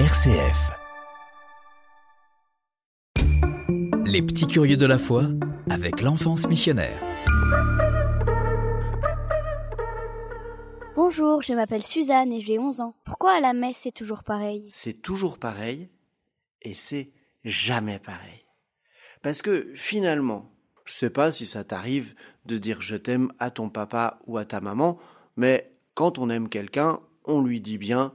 RCF. Les petits curieux de la foi avec l'enfance missionnaire. Bonjour, je m'appelle Suzanne et j'ai 11 ans. Pourquoi à la messe c'est toujours pareil C'est toujours pareil et c'est jamais pareil. Parce que finalement, je sais pas si ça t'arrive de dire je t'aime à ton papa ou à ta maman, mais quand on aime quelqu'un, on lui dit bien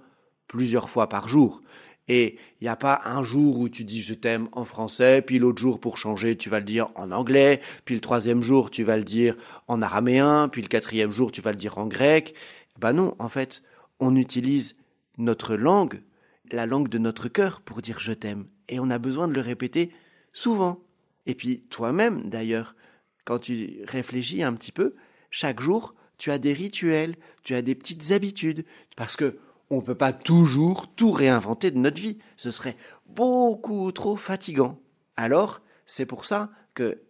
plusieurs fois par jour. Et il n'y a pas un jour où tu dis je t'aime en français, puis l'autre jour pour changer tu vas le dire en anglais, puis le troisième jour tu vas le dire en araméen, puis le quatrième jour tu vas le dire en grec. Ben non, en fait, on utilise notre langue, la langue de notre cœur pour dire je t'aime. Et on a besoin de le répéter souvent. Et puis toi-même d'ailleurs, quand tu réfléchis un petit peu, chaque jour, tu as des rituels, tu as des petites habitudes, parce que on ne peut pas toujours tout réinventer de notre vie. Ce serait beaucoup trop fatigant. Alors, c'est pour ça que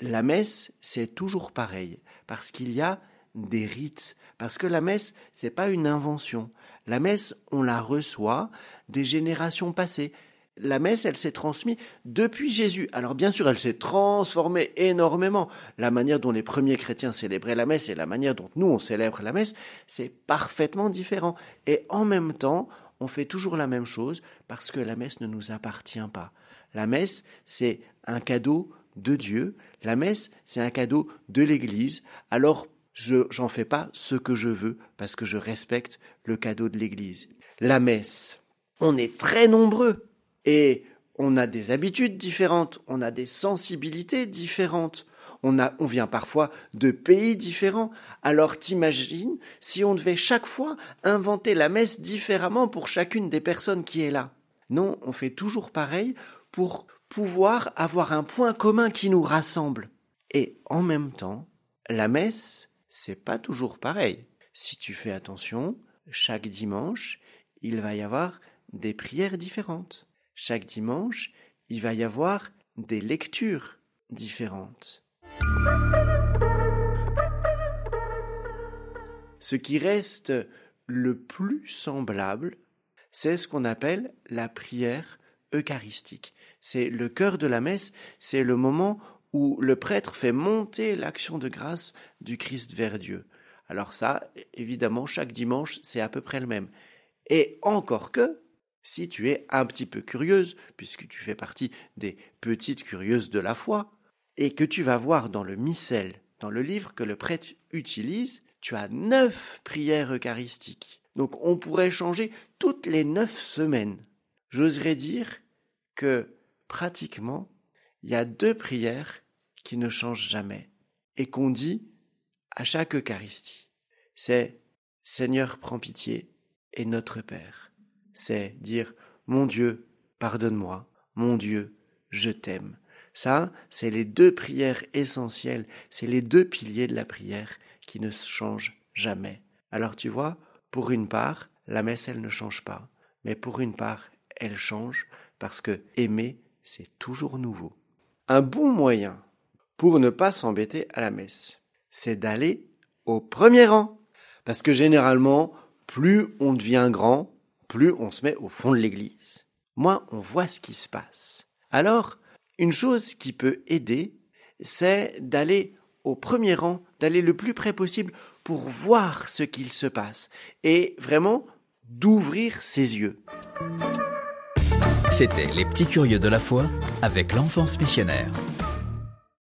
la messe, c'est toujours pareil, parce qu'il y a des rites, parce que la messe, c'est pas une invention. La messe, on la reçoit des générations passées la messe, elle s'est transmise depuis Jésus. Alors bien sûr, elle s'est transformée énormément. La manière dont les premiers chrétiens célébraient la messe et la manière dont nous, on célèbre la messe, c'est parfaitement différent. Et en même temps, on fait toujours la même chose parce que la messe ne nous appartient pas. La messe, c'est un cadeau de Dieu. La messe, c'est un cadeau de l'Église. Alors, je j'en fais pas ce que je veux parce que je respecte le cadeau de l'Église. La messe, on est très nombreux et on a des habitudes différentes, on a des sensibilités différentes. On, vient parfois de pays différents. Alors t'imagines si on devait chaque fois inventer la messe différemment pour chacune des personnes qui est là? Non, on fait toujours pareil pour pouvoir avoir un point commun qui nous rassemble. Et en même temps, la messe, c'est pas toujours pareil. Si tu fais attention, chaque dimanche, il va y avoir des prières différentes chaque dimanche, il va y avoir des lectures différentes. Ce qui reste le plus semblable, c'est ce qu'on appelle la prière eucharistique. C'est le cœur de la messe, c'est le moment où le prêtre fait monter l'action de grâce du Christ vers Dieu. Alors ça, évidemment, chaque dimanche, c'est à peu près le même. Et encore que, si tu es un petit peu curieuse, puisque tu fais partie des petites curieuses de la foi, et que tu vas voir dans le missel, dans le livre que le prêtre utilise, tu as neuf prières eucharistiques. Donc on pourrait changer toutes les neuf semaines. J'oserais dire que pratiquement, il y a deux prières qui ne changent jamais et qu'on dit à chaque Eucharistie. C'est Seigneur, prends pitié et Notre Père c'est dire Mon Dieu, pardonne-moi, mon Dieu, je t'aime. Ça, c'est les deux prières essentielles, c'est les deux piliers de la prière qui ne changent jamais. Alors tu vois, pour une part, la messe, elle ne change pas, mais pour une part, elle change parce que aimer, c'est toujours nouveau. Un bon moyen pour ne pas s'embêter à la messe, c'est d'aller au premier rang. Parce que généralement, plus on devient grand, plus on se met au fond de l'église, moins on voit ce qui se passe. Alors, une chose qui peut aider, c'est d'aller au premier rang, d'aller le plus près possible pour voir ce qu'il se passe et vraiment d'ouvrir ses yeux. C'était Les Petits Curieux de la foi avec l'enfance missionnaire.